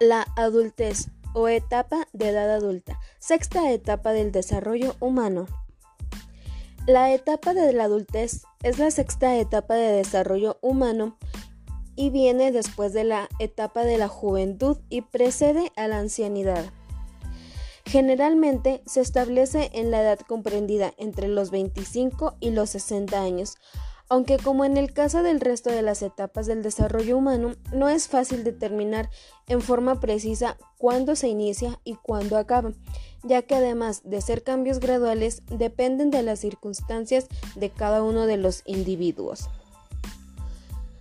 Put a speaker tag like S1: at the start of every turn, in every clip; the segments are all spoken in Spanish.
S1: La adultez o etapa de edad adulta, sexta etapa del desarrollo humano. La etapa de la adultez es la sexta etapa de desarrollo humano y viene después de la etapa de la juventud y precede a la ancianidad. Generalmente se establece en la edad comprendida entre los 25 y los 60 años, aunque como en el caso del resto de las etapas del desarrollo humano, no es fácil determinar en forma precisa cuándo se inicia y cuándo acaba, ya que además de ser cambios graduales, dependen de las circunstancias de cada uno de los individuos.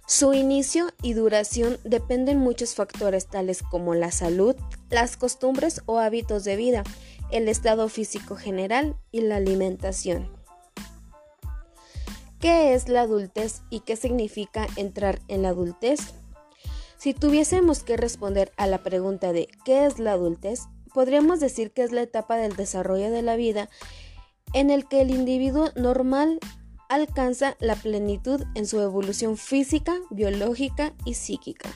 S1: Su inicio y duración dependen muchos factores tales como la salud, las costumbres o hábitos de vida, el estado físico general y la alimentación. ¿Qué es la adultez y qué significa entrar en la adultez? Si tuviésemos que responder a la pregunta de ¿qué es la adultez? podríamos decir que es la etapa del desarrollo de la vida en el que el individuo normal alcanza la plenitud en su evolución física, biológica y psíquica.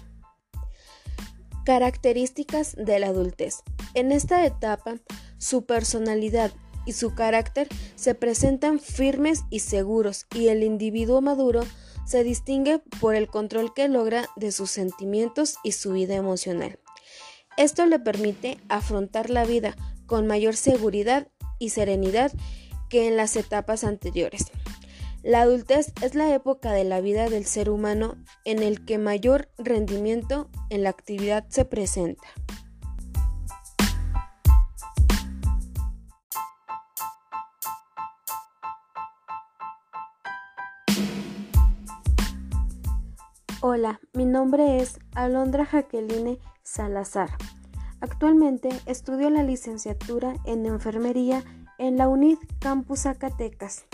S1: Características de la adultez. En esta etapa, su personalidad y su carácter se presentan firmes y seguros y el individuo maduro se distingue por el control que logra de sus sentimientos y su vida emocional. Esto le permite afrontar la vida con mayor seguridad y serenidad que en las etapas anteriores. La adultez es la época de la vida del ser humano en el que mayor rendimiento en la actividad se presenta. Hola, mi nombre es Alondra Jaqueline Salazar. Actualmente estudio la licenciatura en enfermería en la UNID Campus Zacatecas.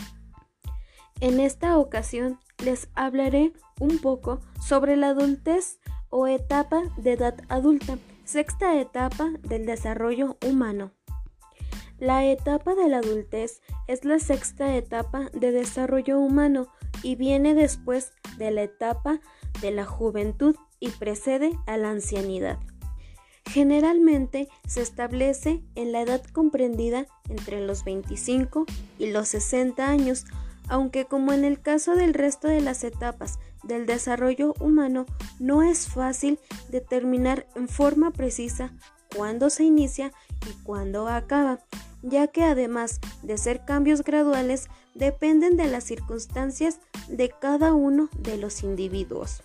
S1: En esta ocasión les hablaré un poco sobre la adultez o etapa de edad adulta, sexta etapa del desarrollo humano. La etapa de la adultez es la sexta etapa de desarrollo humano y viene después de la etapa de la juventud y precede a la ancianidad. Generalmente se establece en la edad comprendida entre los 25 y los 60 años, aunque como en el caso del resto de las etapas del desarrollo humano, no es fácil determinar en forma precisa cuándo se inicia y cuándo acaba, ya que además de ser cambios graduales, dependen de las circunstancias de cada uno de los individuos.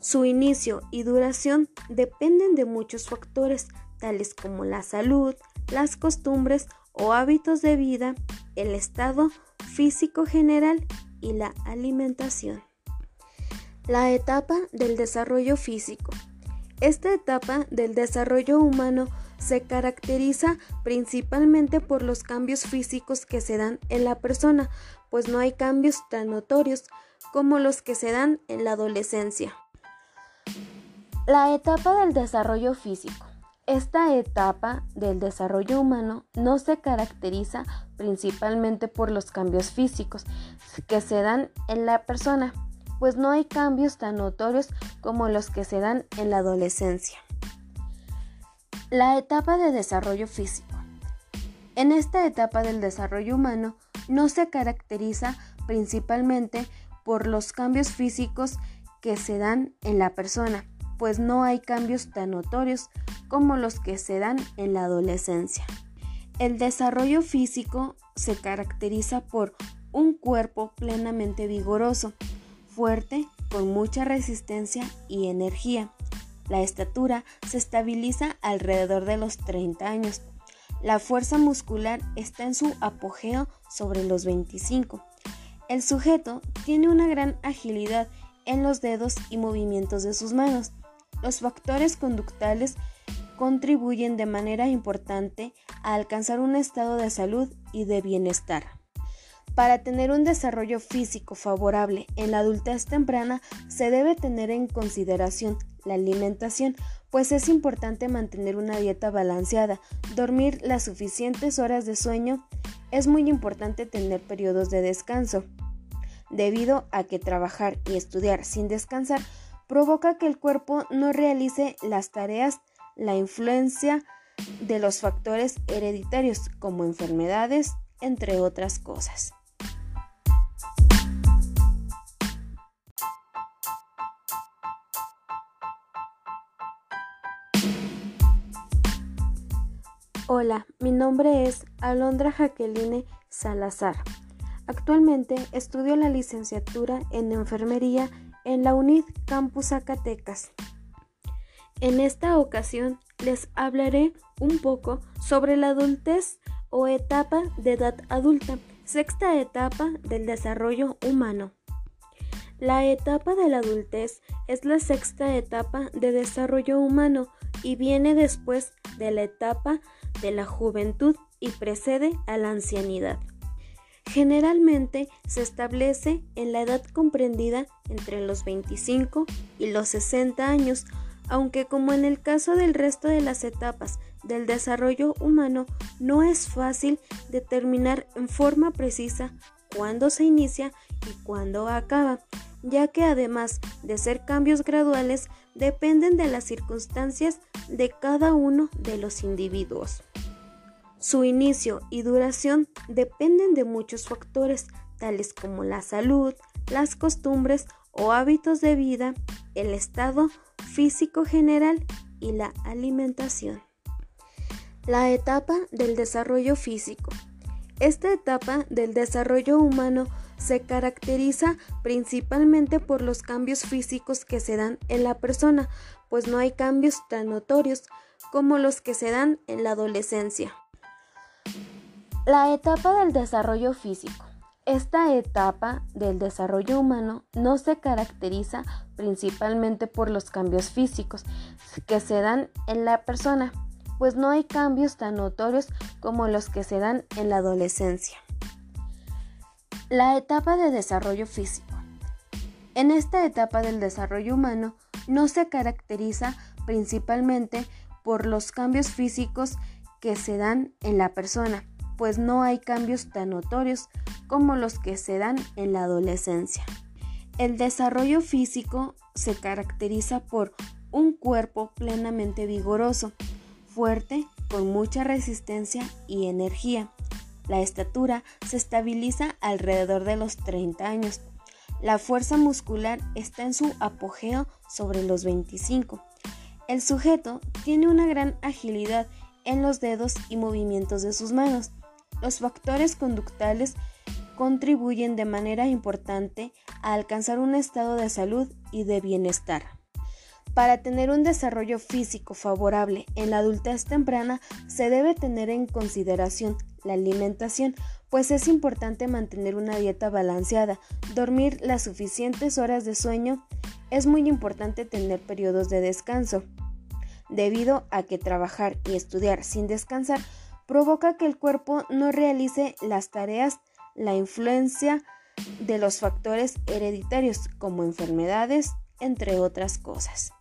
S1: Su inicio y duración dependen de muchos factores, tales como la salud, las costumbres o hábitos de vida, el estado físico general y la alimentación. La etapa del desarrollo físico. Esta etapa del desarrollo humano se caracteriza principalmente por los cambios físicos que se dan en la persona, pues no hay cambios tan notorios como los que se dan en la adolescencia. La etapa del desarrollo físico. Esta etapa del desarrollo humano no se caracteriza principalmente por los cambios físicos que se dan en la persona, pues no hay cambios tan notorios como los que se dan en la adolescencia. La etapa de desarrollo físico. En esta etapa del desarrollo humano no se caracteriza principalmente por los cambios físicos que se dan en la persona, pues no hay cambios tan notorios como los que se dan en la adolescencia. El desarrollo físico se caracteriza por un cuerpo plenamente vigoroso, fuerte, con mucha resistencia y energía. La estatura se estabiliza alrededor de los 30 años. La fuerza muscular está en su apogeo sobre los 25. El sujeto tiene una gran agilidad en los dedos y movimientos de sus manos. Los factores conductales contribuyen de manera importante a alcanzar un estado de salud y de bienestar. Para tener un desarrollo físico favorable en la adultez temprana se debe tener en consideración la alimentación, pues es importante mantener una dieta balanceada, dormir las suficientes horas de sueño, es muy importante tener periodos de descanso, debido a que trabajar y estudiar sin descansar provoca que el cuerpo no realice las tareas la influencia de los factores hereditarios como enfermedades, entre otras cosas. Hola, mi nombre es Alondra Jaqueline Salazar. Actualmente estudio la licenciatura en enfermería en la UNID Campus Zacatecas. En esta ocasión les hablaré un poco sobre la adultez o etapa de edad adulta, sexta etapa del desarrollo humano. La etapa de la adultez es la sexta etapa de desarrollo humano y viene después de la etapa de la juventud y precede a la ancianidad. Generalmente se establece en la edad comprendida entre los 25 y los 60 años, aunque como en el caso del resto de las etapas del desarrollo humano, no es fácil determinar en forma precisa cuándo se inicia y cuándo acaba, ya que además de ser cambios graduales, dependen de las circunstancias de cada uno de los individuos. Su inicio y duración dependen de muchos factores, tales como la salud, las costumbres o hábitos de vida, el estado físico general y la alimentación. La etapa del desarrollo físico. Esta etapa del desarrollo humano se caracteriza principalmente por los cambios físicos que se dan en la persona, pues no hay cambios tan notorios como los que se dan en la adolescencia. La etapa del desarrollo físico. Esta etapa del desarrollo humano no se caracteriza principalmente por los cambios físicos que se dan en la persona, pues no hay cambios tan notorios como los que se dan en la adolescencia. La etapa de desarrollo físico. En esta etapa del desarrollo humano no se caracteriza principalmente por los cambios físicos que se dan en la persona, pues no hay cambios tan notorios como los que se dan en la adolescencia. El desarrollo físico se caracteriza por un cuerpo plenamente vigoroso, fuerte, con mucha resistencia y energía. La estatura se estabiliza alrededor de los 30 años. La fuerza muscular está en su apogeo sobre los 25. El sujeto tiene una gran agilidad en los dedos y movimientos de sus manos. Los factores conductales contribuyen de manera importante a alcanzar un estado de salud y de bienestar. Para tener un desarrollo físico favorable en la adultez temprana se debe tener en consideración la alimentación, pues es importante mantener una dieta balanceada, dormir las suficientes horas de sueño, es muy importante tener periodos de descanso, debido a que trabajar y estudiar sin descansar provoca que el cuerpo no realice las tareas, la influencia de los factores hereditarios como enfermedades, entre otras cosas.